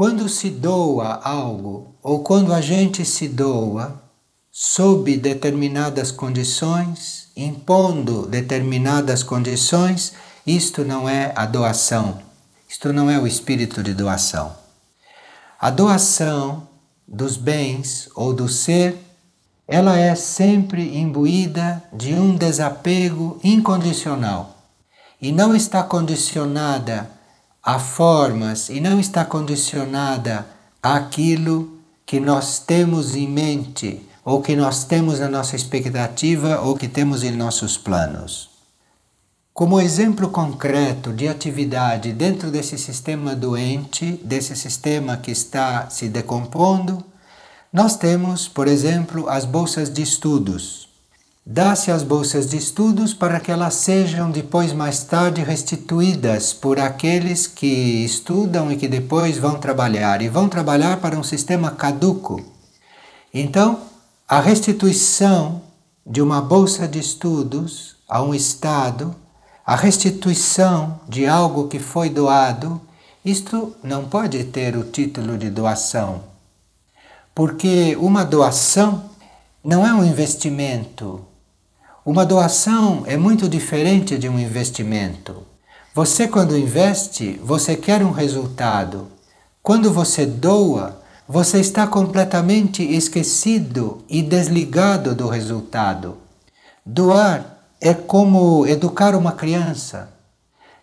Quando se doa algo ou quando a gente se doa sob determinadas condições, impondo determinadas condições, isto não é a doação. Isto não é o espírito de doação. A doação dos bens ou do ser, ela é sempre imbuída de um desapego incondicional e não está condicionada a formas e não está condicionada àquilo que nós temos em mente ou que nós temos na nossa expectativa ou que temos em nossos planos. Como exemplo concreto de atividade dentro desse sistema doente, desse sistema que está se decompondo, nós temos, por exemplo, as bolsas de estudos. Dá-se as bolsas de estudos para que elas sejam depois, mais tarde, restituídas por aqueles que estudam e que depois vão trabalhar, e vão trabalhar para um sistema caduco. Então, a restituição de uma bolsa de estudos a um Estado a restituição de algo que foi doado, isto não pode ter o título de doação. Porque uma doação não é um investimento. Uma doação é muito diferente de um investimento. Você, quando investe, você quer um resultado. Quando você doa, você está completamente esquecido e desligado do resultado. Doar é como educar uma criança.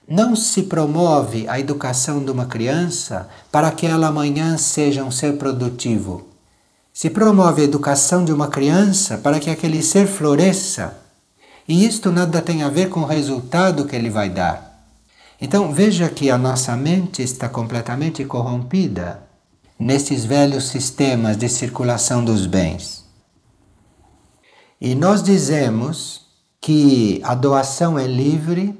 Não se promove a educação de uma criança para que ela amanhã seja um ser produtivo. Se promove a educação de uma criança para que aquele ser floresça. E isto nada tem a ver com o resultado que ele vai dar. Então veja que a nossa mente está completamente corrompida nestes velhos sistemas de circulação dos bens. E nós dizemos que a doação é livre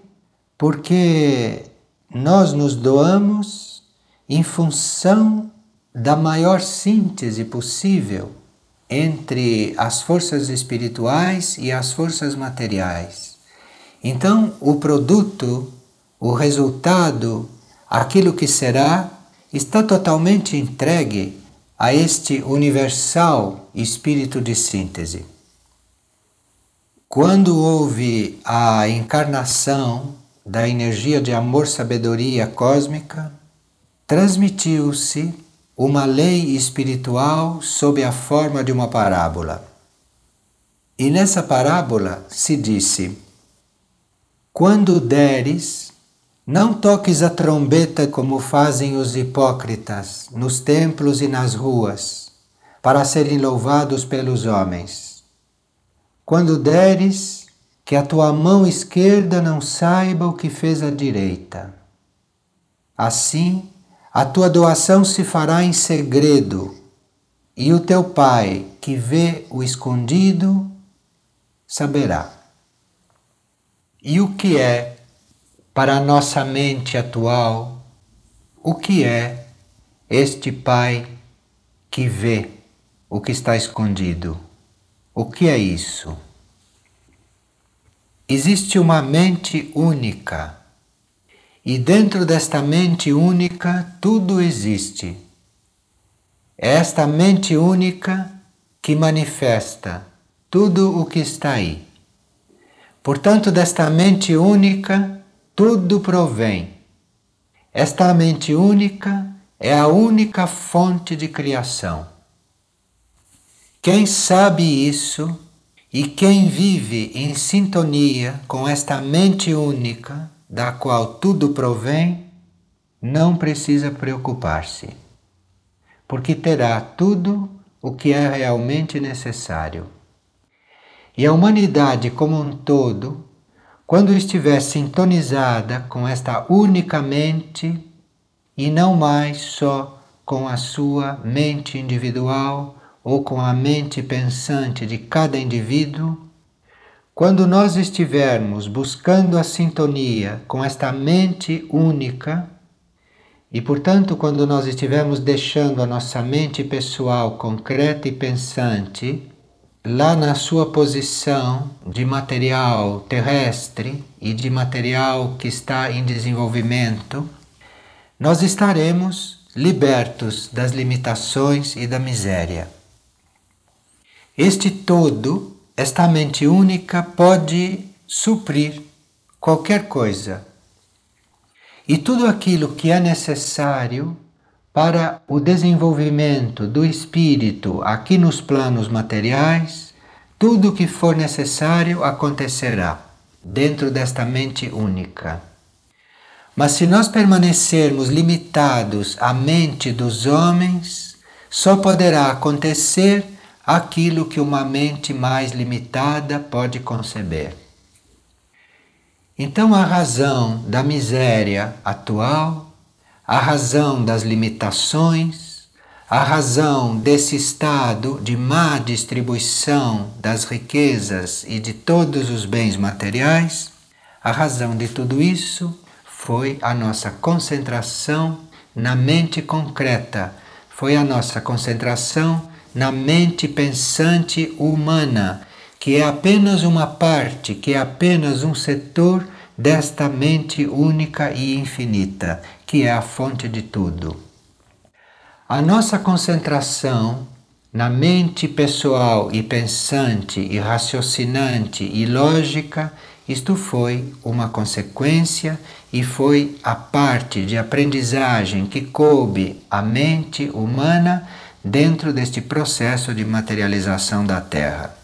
porque nós nos doamos em função da maior síntese possível entre as forças espirituais e as forças materiais. Então, o produto, o resultado, aquilo que será, está totalmente entregue a este universal espírito de síntese. Quando houve a encarnação da energia de amor-sabedoria cósmica, transmitiu-se uma lei espiritual sob a forma de uma parábola. E nessa parábola se disse: Quando deres, não toques a trombeta como fazem os hipócritas nos templos e nas ruas, para serem louvados pelos homens quando deres, que a tua mão esquerda não saiba o que fez a direita. Assim, a tua doação se fará em segredo, e o teu Pai, que vê o escondido, saberá. E o que é, para a nossa mente atual, o que é este Pai que vê o que está escondido? O que é isso? Existe uma mente única e dentro desta mente única tudo existe. É esta mente única que manifesta tudo o que está aí. Portanto, desta mente única tudo provém. Esta mente única é a única fonte de criação. Quem sabe isso e quem vive em sintonia com esta mente única, da qual tudo provém, não precisa preocupar-se, porque terá tudo o que é realmente necessário. E a humanidade como um todo, quando estiver sintonizada com esta única mente e não mais só com a sua mente individual, ou com a mente pensante de cada indivíduo, quando nós estivermos buscando a sintonia com esta mente única, e portanto, quando nós estivermos deixando a nossa mente pessoal concreta e pensante lá na sua posição de material terrestre e de material que está em desenvolvimento, nós estaremos libertos das limitações e da miséria. Este todo, esta mente única, pode suprir qualquer coisa. E tudo aquilo que é necessário para o desenvolvimento do espírito aqui nos planos materiais, tudo o que for necessário acontecerá dentro desta mente única. Mas se nós permanecermos limitados à mente dos homens, só poderá acontecer aquilo que uma mente mais limitada pode conceber. Então, a razão da miséria atual, a razão das limitações, a razão desse estado de má distribuição das riquezas e de todos os bens materiais, a razão de tudo isso foi a nossa concentração na mente concreta, foi a nossa concentração na mente pensante humana, que é apenas uma parte, que é apenas um setor desta mente única e infinita, que é a fonte de tudo. A nossa concentração na mente pessoal e pensante e raciocinante e lógica, isto foi uma consequência e foi a parte de aprendizagem que coube à mente humana dentro deste processo de materialização da Terra.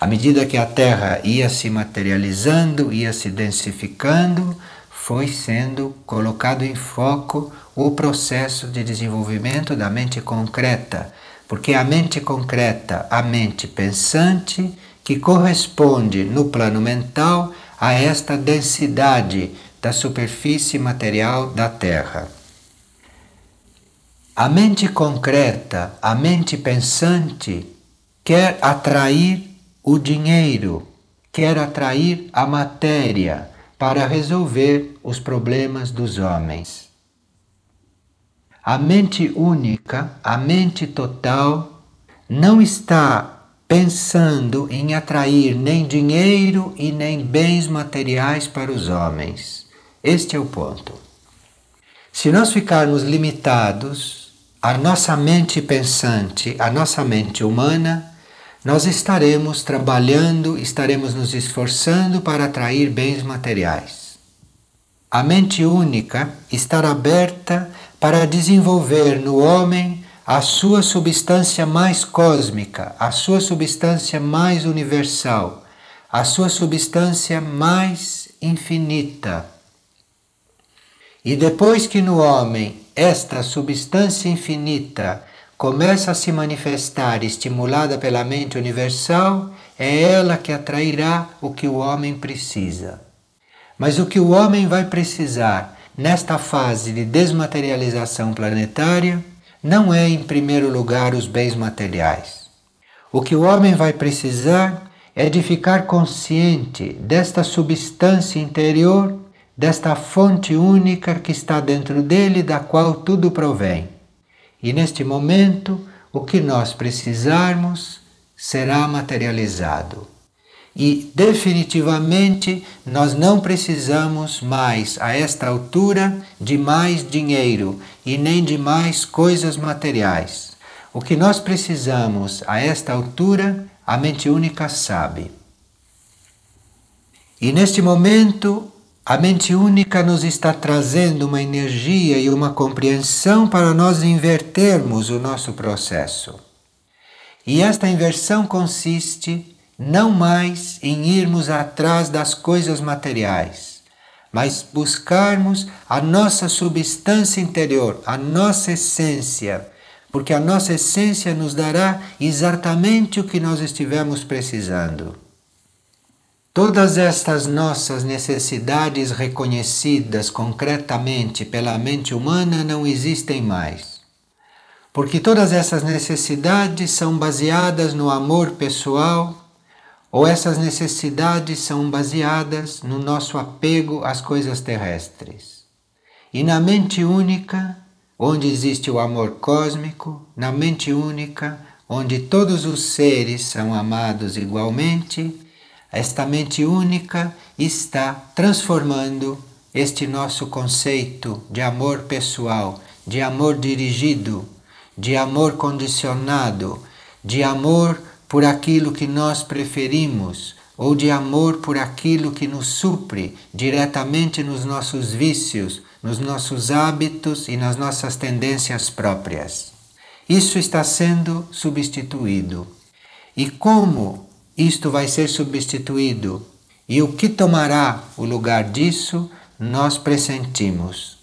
À medida que a Terra ia se materializando, ia se densificando, foi sendo colocado em foco o processo de desenvolvimento da mente concreta, porque a mente concreta, a mente pensante, que corresponde no plano mental a esta densidade da superfície material da Terra. A mente concreta, a mente pensante, quer atrair o dinheiro, quer atrair a matéria para resolver os problemas dos homens. A mente única, a mente total, não está pensando em atrair nem dinheiro e nem bens materiais para os homens. Este é o ponto. Se nós ficarmos limitados a nossa mente pensante, a nossa mente humana, nós estaremos trabalhando, estaremos nos esforçando para atrair bens materiais. A mente única estará aberta para desenvolver no homem a sua substância mais cósmica, a sua substância mais universal, a sua substância mais infinita. E depois que no homem esta substância infinita começa a se manifestar estimulada pela mente universal, é ela que atrairá o que o homem precisa. Mas o que o homem vai precisar nesta fase de desmaterialização planetária não é, em primeiro lugar, os bens materiais. O que o homem vai precisar é de ficar consciente desta substância interior desta fonte única que está dentro dele, da qual tudo provém. E neste momento, o que nós precisarmos será materializado. E definitivamente nós não precisamos mais, a esta altura, de mais dinheiro e nem de mais coisas materiais. O que nós precisamos a esta altura, a mente única sabe. E neste momento, a mente única nos está trazendo uma energia e uma compreensão para nós invertermos o nosso processo. E esta inversão consiste não mais em irmos atrás das coisas materiais, mas buscarmos a nossa substância interior, a nossa essência, porque a nossa essência nos dará exatamente o que nós estivermos precisando. Todas estas nossas necessidades reconhecidas concretamente pela mente humana não existem mais. Porque todas essas necessidades são baseadas no amor pessoal ou essas necessidades são baseadas no nosso apego às coisas terrestres. E na mente única, onde existe o amor cósmico, na mente única, onde todos os seres são amados igualmente, esta mente única está transformando este nosso conceito de amor pessoal, de amor dirigido, de amor condicionado, de amor por aquilo que nós preferimos ou de amor por aquilo que nos supre diretamente nos nossos vícios, nos nossos hábitos e nas nossas tendências próprias. Isso está sendo substituído. E como isto vai ser substituído e o que tomará o lugar disso, nós pressentimos.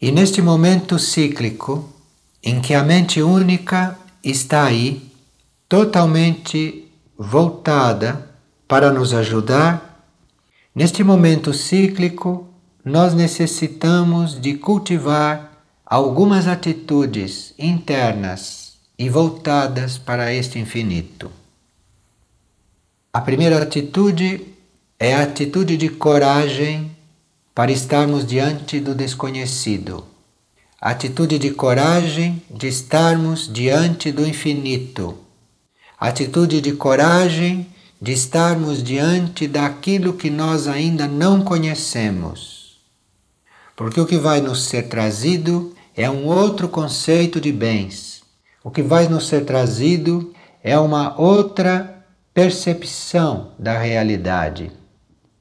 E neste momento cíclico, em que a mente única está aí, totalmente voltada para nos ajudar, neste momento cíclico, nós necessitamos de cultivar algumas atitudes internas e voltadas para este infinito. A primeira atitude é a atitude de coragem para estarmos diante do desconhecido. A atitude de coragem de estarmos diante do infinito. A atitude de coragem de estarmos diante daquilo que nós ainda não conhecemos. Porque o que vai nos ser trazido é um outro conceito de bens. O que vai nos ser trazido é uma outra percepção da realidade.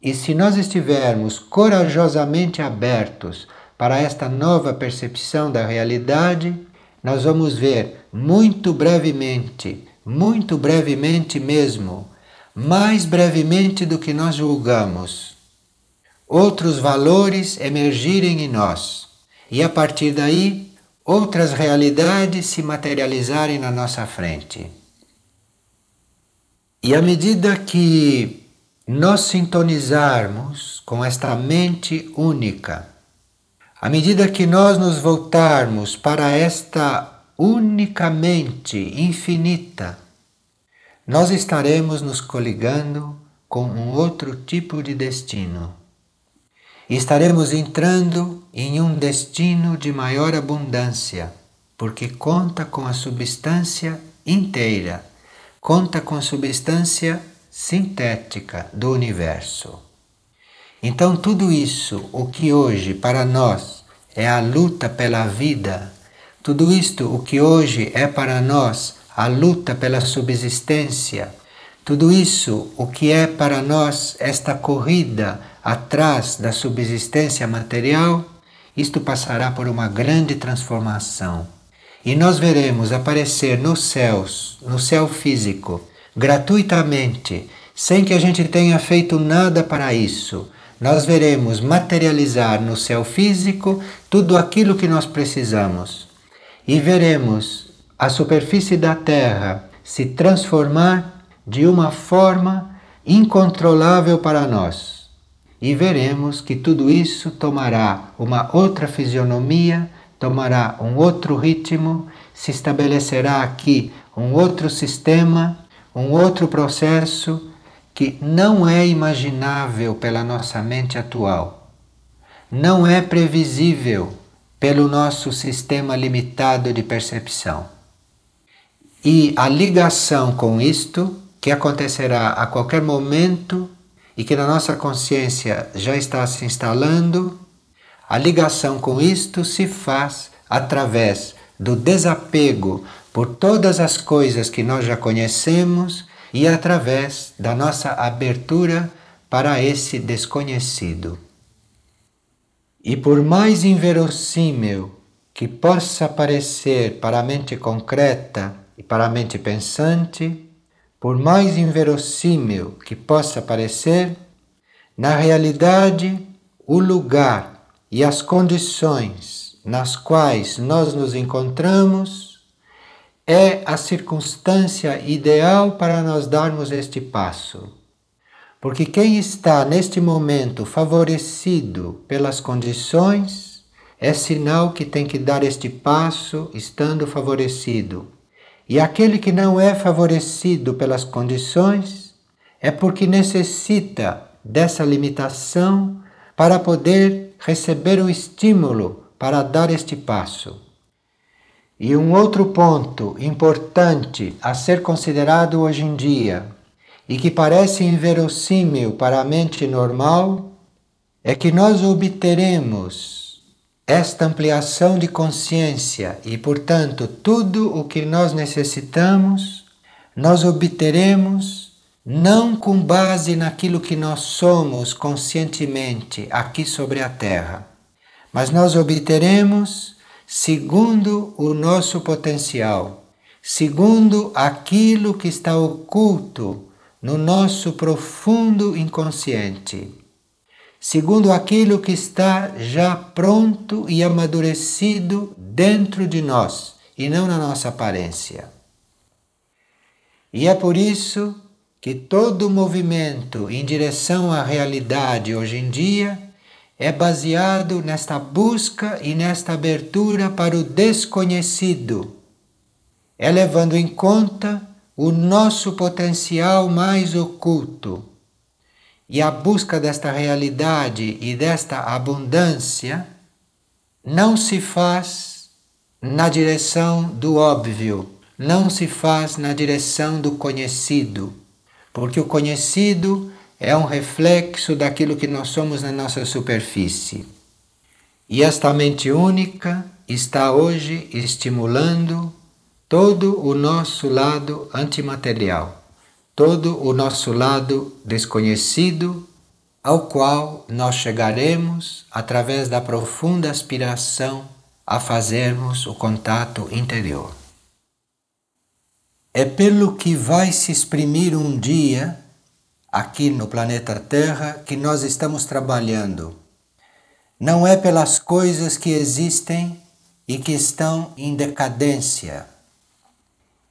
E se nós estivermos corajosamente abertos para esta nova percepção da realidade, nós vamos ver muito brevemente, muito brevemente mesmo, mais brevemente do que nós julgamos, outros valores emergirem em nós e a partir daí outras realidades se materializarem na nossa frente. E à medida que nós sintonizarmos com esta mente única, à medida que nós nos voltarmos para esta única mente infinita, nós estaremos nos coligando com um outro tipo de destino. Estaremos entrando em um destino de maior abundância, porque conta com a substância inteira, conta com substância sintética do universo. Então, tudo isso, o que hoje para nós é a luta pela vida, tudo isto, o que hoje é para nós a luta pela subsistência, tudo isso, o que é para nós esta corrida atrás da subsistência material, isto passará por uma grande transformação. E nós veremos aparecer nos céus, no céu físico, gratuitamente, sem que a gente tenha feito nada para isso. Nós veremos materializar no céu físico tudo aquilo que nós precisamos. E veremos a superfície da Terra se transformar de uma forma incontrolável para nós. E veremos que tudo isso tomará uma outra fisionomia, tomará um outro ritmo, se estabelecerá aqui um outro sistema um outro processo que não é imaginável pela nossa mente atual, não é previsível pelo nosso sistema limitado de percepção. E a ligação com isto, que acontecerá a qualquer momento e que na nossa consciência já está se instalando, a ligação com isto se faz através do desapego por todas as coisas que nós já conhecemos e através da nossa abertura para esse desconhecido. E por mais inverossímil que possa parecer para a mente concreta e para a mente pensante, por mais inverossímil que possa parecer, na realidade, o lugar e as condições nas quais nós nos encontramos é a circunstância ideal para nós darmos este passo. Porque quem está neste momento favorecido pelas condições é sinal que tem que dar este passo estando favorecido. E aquele que não é favorecido pelas condições é porque necessita dessa limitação para poder receber o estímulo para dar este passo. E um outro ponto importante a ser considerado hoje em dia e que parece inverossímil para a mente normal é que nós obteremos esta ampliação de consciência e, portanto, tudo o que nós necessitamos, nós obteremos não com base naquilo que nós somos conscientemente aqui sobre a Terra, mas nós obteremos segundo o nosso potencial, segundo aquilo que está oculto no nosso profundo inconsciente segundo aquilo que está já pronto e amadurecido dentro de nós e não na nossa aparência. E é por isso que todo movimento em direção à realidade hoje em dia é baseado nesta busca e nesta abertura para o desconhecido. É levando em conta o nosso potencial mais oculto e a busca desta realidade e desta abundância não se faz na direção do óbvio, não se faz na direção do conhecido, porque o conhecido é um reflexo daquilo que nós somos na nossa superfície. E esta mente única está hoje estimulando todo o nosso lado antimaterial todo o nosso lado desconhecido, ao qual nós chegaremos através da profunda aspiração a fazermos o contato interior. É pelo que vai se exprimir um dia aqui no planeta Terra que nós estamos trabalhando. Não é pelas coisas que existem e que estão em decadência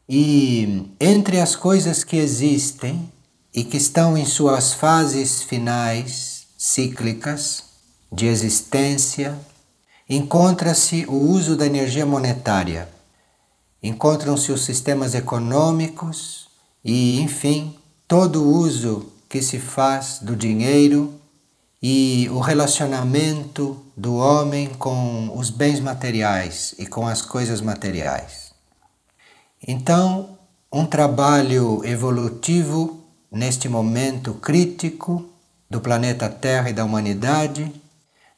e entre as coisas que existem e que estão em suas fases finais cíclicas de existência, encontra-se o uso da energia monetária. Encontram-se os sistemas econômicos e, enfim, todo o uso que se faz do dinheiro e o relacionamento do homem com os bens materiais e com as coisas materiais. Então, um trabalho evolutivo neste momento crítico do planeta Terra e da humanidade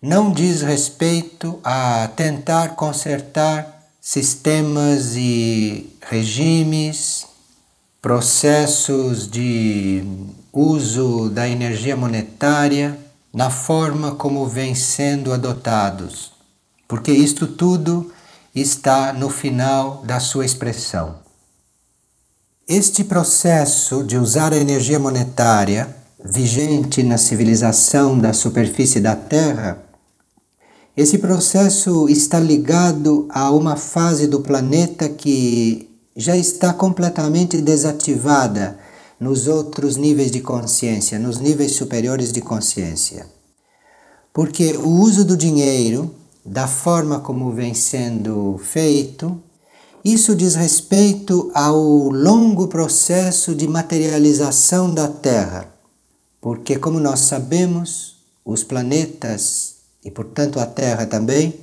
não diz respeito a tentar consertar sistemas e regimes, processos de uso da energia monetária na forma como vem sendo adotados, porque isto tudo está no final da sua expressão. Este processo de usar a energia monetária vigente na civilização da superfície da Terra, esse processo está ligado a uma fase do planeta que já está completamente desativada nos outros níveis de consciência, nos níveis superiores de consciência. Porque o uso do dinheiro da forma como vem sendo feito, isso diz respeito ao longo processo de materialização da Terra, porque, como nós sabemos, os planetas e, portanto, a Terra também,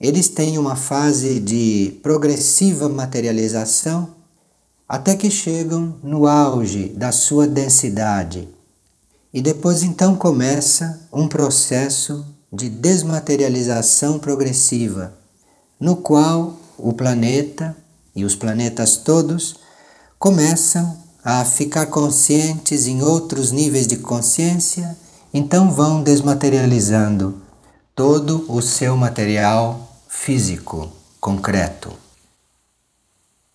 eles têm uma fase de progressiva materialização até que chegam no auge da sua densidade. E depois então começa um processo de desmaterialização progressiva, no qual o planeta e os planetas todos começam a ficar conscientes em outros níveis de consciência, então vão desmaterializando todo o seu material físico, concreto.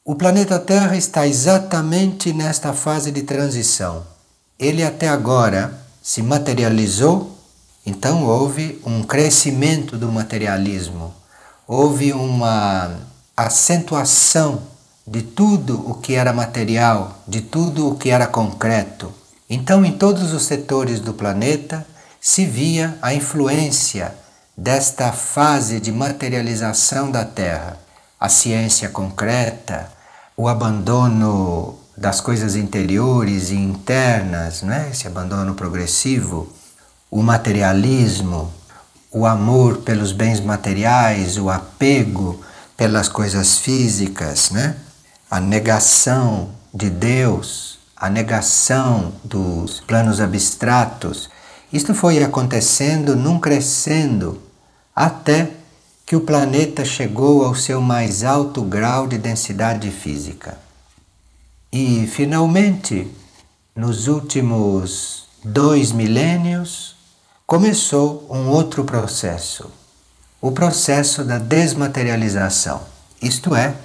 O planeta Terra está exatamente nesta fase de transição. Ele até agora se materializou então houve um crescimento do materialismo, houve uma acentuação de tudo o que era material, de tudo o que era concreto. Então, em todos os setores do planeta se via a influência desta fase de materialização da Terra. A ciência concreta, o abandono das coisas interiores e internas, né? esse abandono progressivo, o materialismo, o amor pelos bens materiais, o apego pelas coisas físicas, né? a negação de Deus, a negação dos planos abstratos. Isto foi acontecendo num crescendo até que o planeta chegou ao seu mais alto grau de densidade física. E, finalmente, nos últimos dois milênios, começou um outro processo, o processo da desmaterialização, isto é,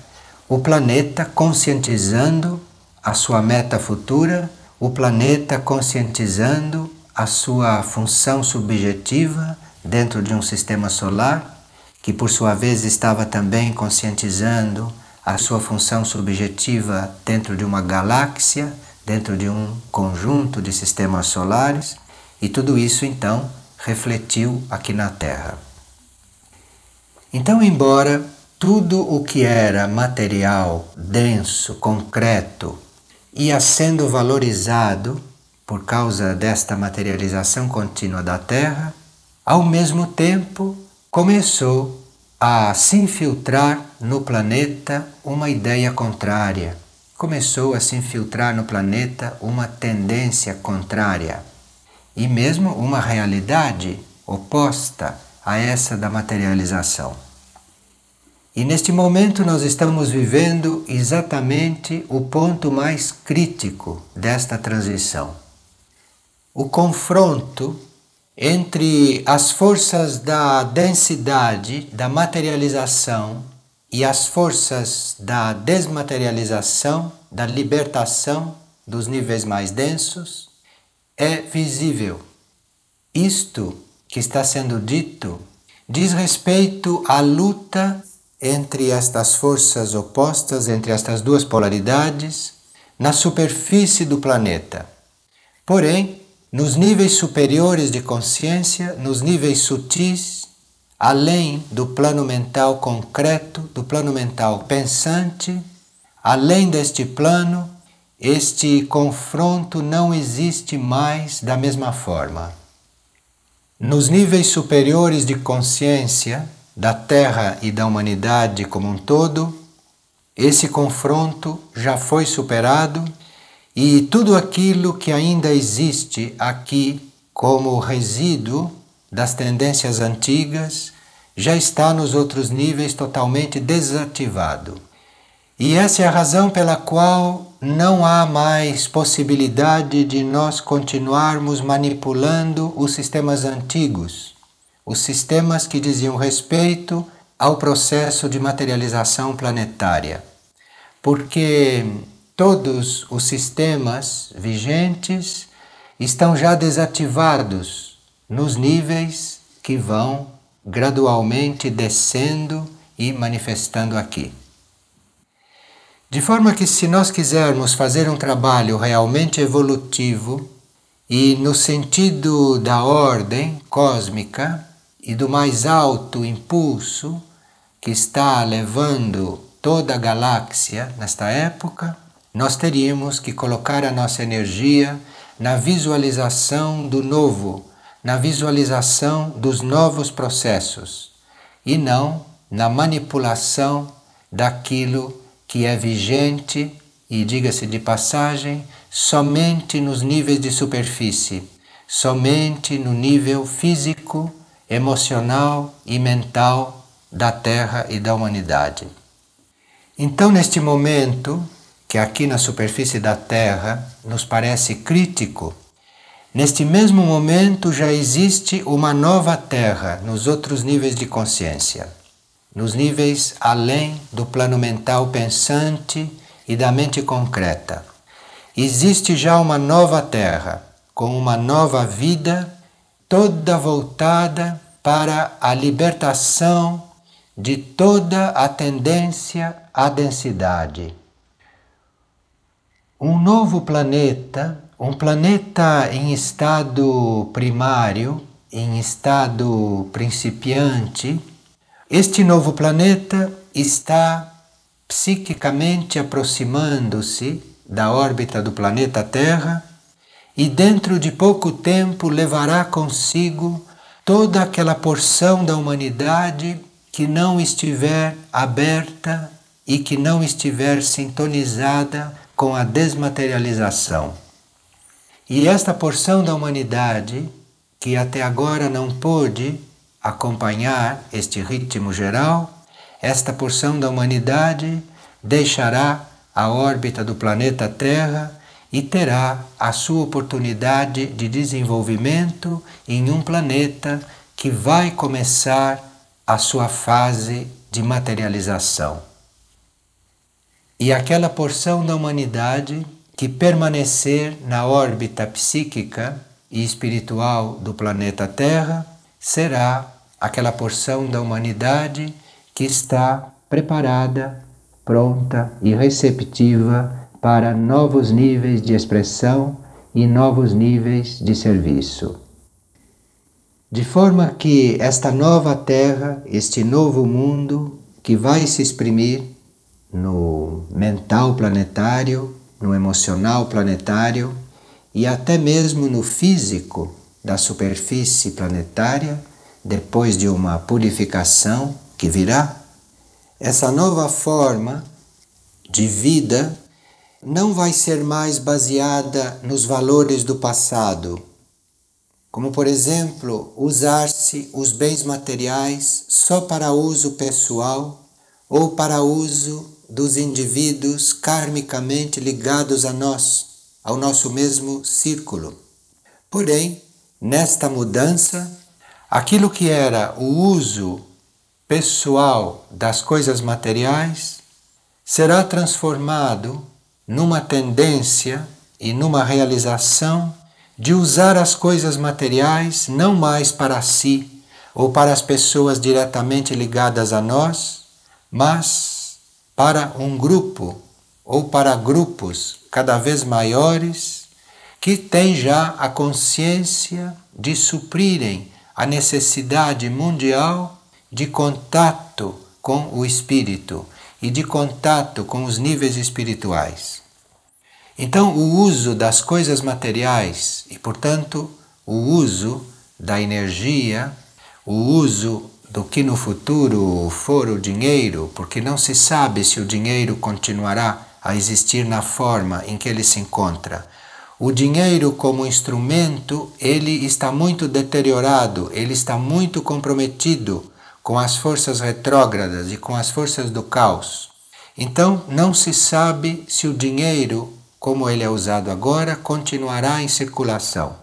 o planeta conscientizando a sua meta futura, o planeta conscientizando a sua função subjetiva dentro de um sistema solar, que por sua vez estava também conscientizando a sua função subjetiva dentro de uma galáxia, dentro de um conjunto de sistemas solares, e tudo isso então refletiu aqui na Terra. Então, embora tudo o que era material, denso, concreto, ia sendo valorizado por causa desta materialização contínua da Terra, ao mesmo tempo começou a se infiltrar no planeta uma ideia contrária. Começou a se infiltrar no planeta uma tendência contrária e mesmo uma realidade oposta a essa da materialização. E neste momento nós estamos vivendo exatamente o ponto mais crítico desta transição. O confronto entre as forças da densidade, da materialização e as forças da desmaterialização, da libertação dos níveis mais densos, é visível. Isto que está sendo dito diz respeito à luta entre estas forças opostas, entre estas duas polaridades, na superfície do planeta. Porém, nos níveis superiores de consciência, nos níveis sutis, além do plano mental concreto, do plano mental pensante, além deste plano, este confronto não existe mais da mesma forma. Nos níveis superiores de consciência da Terra e da humanidade como um todo, esse confronto já foi superado e tudo aquilo que ainda existe aqui como resíduo das tendências antigas já está nos outros níveis totalmente desativado. E essa é a razão pela qual não há mais possibilidade de nós continuarmos manipulando os sistemas antigos, os sistemas que diziam respeito ao processo de materialização planetária. Porque todos os sistemas vigentes estão já desativados nos níveis que vão gradualmente descendo e manifestando aqui. De forma que, se nós quisermos fazer um trabalho realmente evolutivo e no sentido da ordem cósmica e do mais alto impulso que está levando toda a galáxia nesta época, nós teríamos que colocar a nossa energia na visualização do novo, na visualização dos novos processos e não na manipulação daquilo que é vigente e, diga-se de passagem, somente nos níveis de superfície, somente no nível físico, emocional e mental da Terra e da humanidade. Então, neste momento, que aqui na superfície da Terra nos parece crítico, neste mesmo momento já existe uma nova Terra nos outros níveis de consciência, nos níveis além do plano mental pensante e da mente concreta. Existe já uma nova Terra, com uma nova vida, toda voltada para a libertação de toda a tendência à densidade um novo planeta, um planeta em estado primário, em estado principiante, este novo planeta está psiquicamente aproximando-se da órbita do planeta Terra e dentro de pouco tempo levará consigo toda aquela porção da humanidade que não estiver aberta e que não estiver sintonizada com a desmaterialização. E esta porção da humanidade, que até agora não pôde acompanhar este ritmo geral, esta porção da humanidade deixará a órbita do planeta Terra e terá a sua oportunidade de desenvolvimento em um planeta que vai começar a sua fase de materialização. E aquela porção da humanidade que permanecer na órbita psíquica e espiritual do planeta Terra será aquela porção da humanidade que está preparada, pronta e receptiva para novos níveis de expressão e novos níveis de serviço. De forma que esta nova Terra, este novo mundo que vai se exprimir no mental planetário, no emocional planetário e até mesmo no físico da superfície planetária, depois de uma purificação que virá, essa nova forma de vida não vai ser mais baseada nos valores do passado, como por exemplo, usar-se os bens materiais só para uso pessoal ou para uso dos indivíduos karmicamente ligados a nós, ao nosso mesmo círculo. Porém, nesta mudança, aquilo que era o uso pessoal das coisas materiais será transformado numa tendência e numa realização de usar as coisas materiais não mais para si ou para as pessoas diretamente ligadas a nós, mas para um grupo ou para grupos cada vez maiores que têm já a consciência de suprirem a necessidade mundial de contato com o espírito e de contato com os níveis espirituais. Então, o uso das coisas materiais e, portanto, o uso da energia, o uso do que no futuro for o dinheiro, porque não se sabe se o dinheiro continuará a existir na forma em que ele se encontra. O dinheiro como instrumento, ele está muito deteriorado, ele está muito comprometido com as forças retrógradas e com as forças do caos. Então, não se sabe se o dinheiro, como ele é usado agora, continuará em circulação.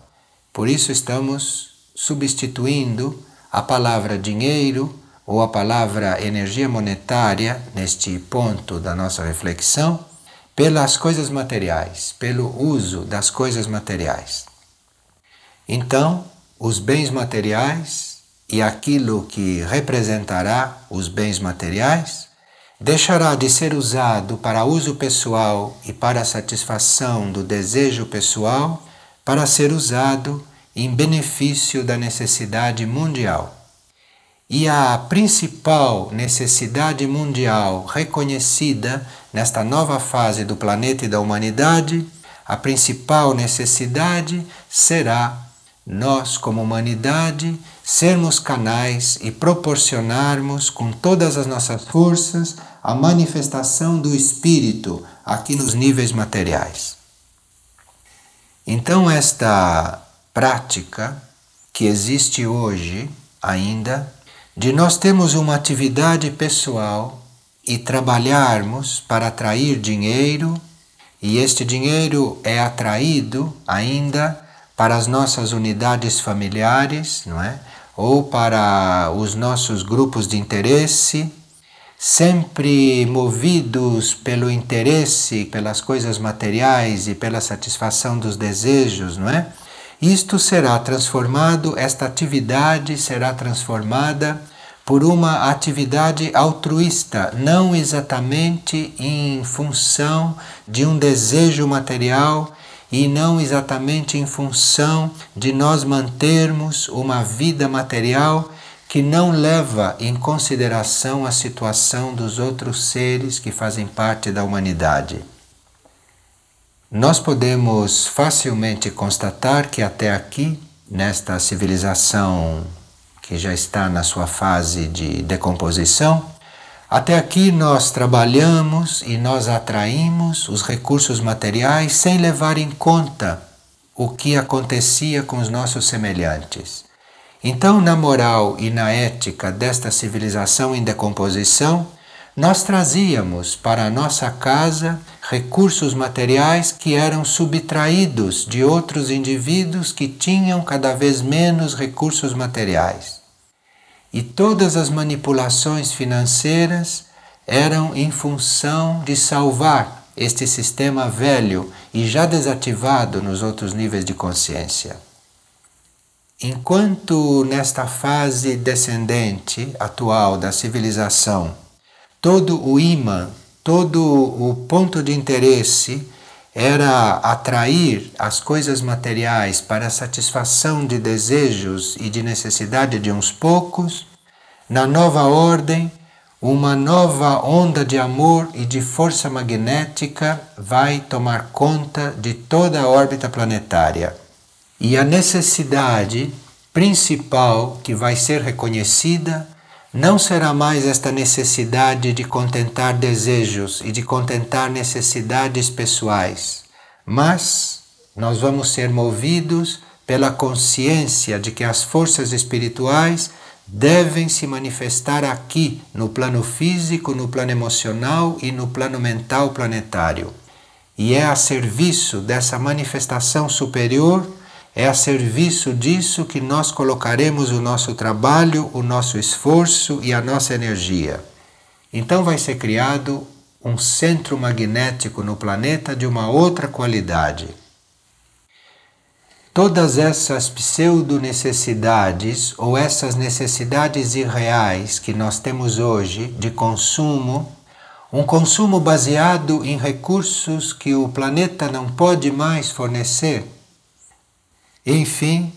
Por isso, estamos substituindo a palavra dinheiro ou a palavra energia monetária, neste ponto da nossa reflexão, pelas coisas materiais, pelo uso das coisas materiais. Então, os bens materiais e aquilo que representará os bens materiais deixará de ser usado para uso pessoal e para satisfação do desejo pessoal para ser usado em benefício da necessidade mundial. E a principal necessidade mundial reconhecida nesta nova fase do planeta e da humanidade, a principal necessidade será nós, como humanidade, sermos canais e proporcionarmos com todas as nossas forças a manifestação do Espírito aqui nos níveis materiais. Então, esta prática que existe hoje ainda, de nós termos uma atividade pessoal e trabalharmos para atrair dinheiro, e este dinheiro é atraído ainda para as nossas unidades familiares, não é? ou para os nossos grupos de interesse, sempre movidos pelo interesse pelas coisas materiais e pela satisfação dos desejos, não é? Isto será transformado, esta atividade será transformada por uma atividade altruísta, não exatamente em função de um desejo material e não exatamente em função de nós mantermos uma vida material que não leva em consideração a situação dos outros seres que fazem parte da humanidade. Nós podemos facilmente constatar que até aqui, nesta civilização que já está na sua fase de decomposição, até aqui nós trabalhamos e nós atraímos os recursos materiais sem levar em conta o que acontecia com os nossos semelhantes. Então, na moral e na ética desta civilização em decomposição, nós trazíamos para a nossa casa recursos materiais que eram subtraídos de outros indivíduos que tinham cada vez menos recursos materiais. E todas as manipulações financeiras eram em função de salvar este sistema velho e já desativado nos outros níveis de consciência. Enquanto nesta fase descendente atual da civilização, todo o imã, todo o ponto de interesse era atrair as coisas materiais para a satisfação de desejos e de necessidade de uns poucos, na nova ordem, uma nova onda de amor e de força magnética vai tomar conta de toda a órbita planetária. E a necessidade principal que vai ser reconhecida não será mais esta necessidade de contentar desejos e de contentar necessidades pessoais, mas nós vamos ser movidos pela consciência de que as forças espirituais devem se manifestar aqui, no plano físico, no plano emocional e no plano mental planetário. E é a serviço dessa manifestação superior é a serviço disso que nós colocaremos o nosso trabalho, o nosso esforço e a nossa energia. Então vai ser criado um centro magnético no planeta de uma outra qualidade. Todas essas pseudo-necessidades ou essas necessidades irreais que nós temos hoje de consumo, um consumo baseado em recursos que o planeta não pode mais fornecer, enfim,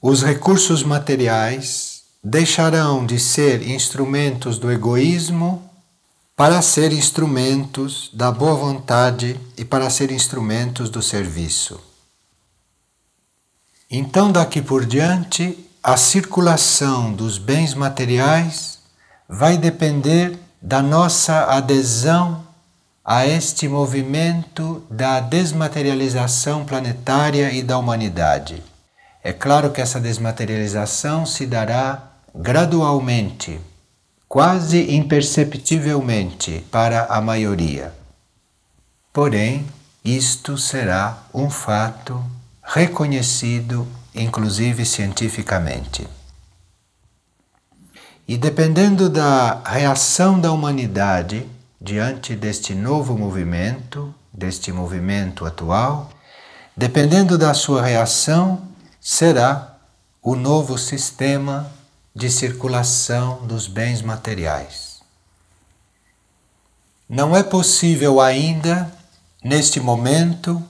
os recursos materiais deixarão de ser instrumentos do egoísmo para ser instrumentos da boa vontade e para ser instrumentos do serviço. Então, daqui por diante, a circulação dos bens materiais vai depender da nossa adesão a este movimento da desmaterialização planetária e da humanidade. É claro que essa desmaterialização se dará gradualmente, quase imperceptivelmente para a maioria. Porém, isto será um fato reconhecido, inclusive cientificamente. E dependendo da reação da humanidade diante deste novo movimento, deste movimento atual, dependendo da sua reação, será o novo sistema de circulação dos bens materiais. Não é possível ainda, neste momento,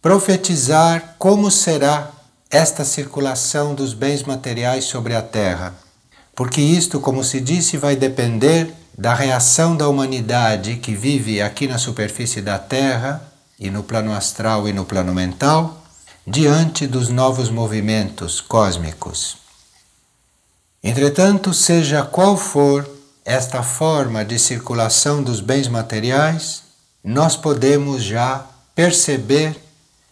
profetizar como será esta circulação dos bens materiais sobre a Terra, porque isto, como se disse, vai depender da reação da humanidade que vive aqui na superfície da Terra e no plano astral e no plano mental diante dos novos movimentos cósmicos. Entretanto, seja qual for esta forma de circulação dos bens materiais, nós podemos já perceber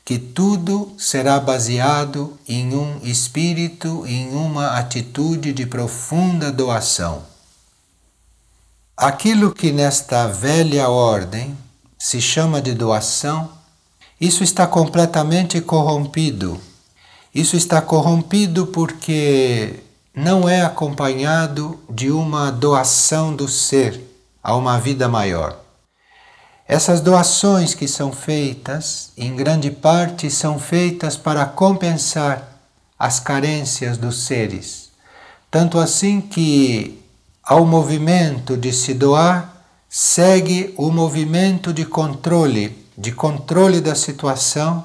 que tudo será baseado em um espírito, em uma atitude de profunda doação. Aquilo que nesta velha ordem se chama de doação isso está completamente corrompido. Isso está corrompido porque não é acompanhado de uma doação do ser a uma vida maior. Essas doações que são feitas, em grande parte, são feitas para compensar as carências dos seres. Tanto assim que, ao movimento de se doar, segue o movimento de controle de controle da situação,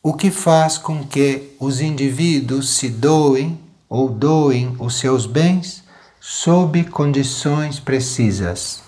o que faz com que os indivíduos se doem ou doem os seus bens sob condições precisas.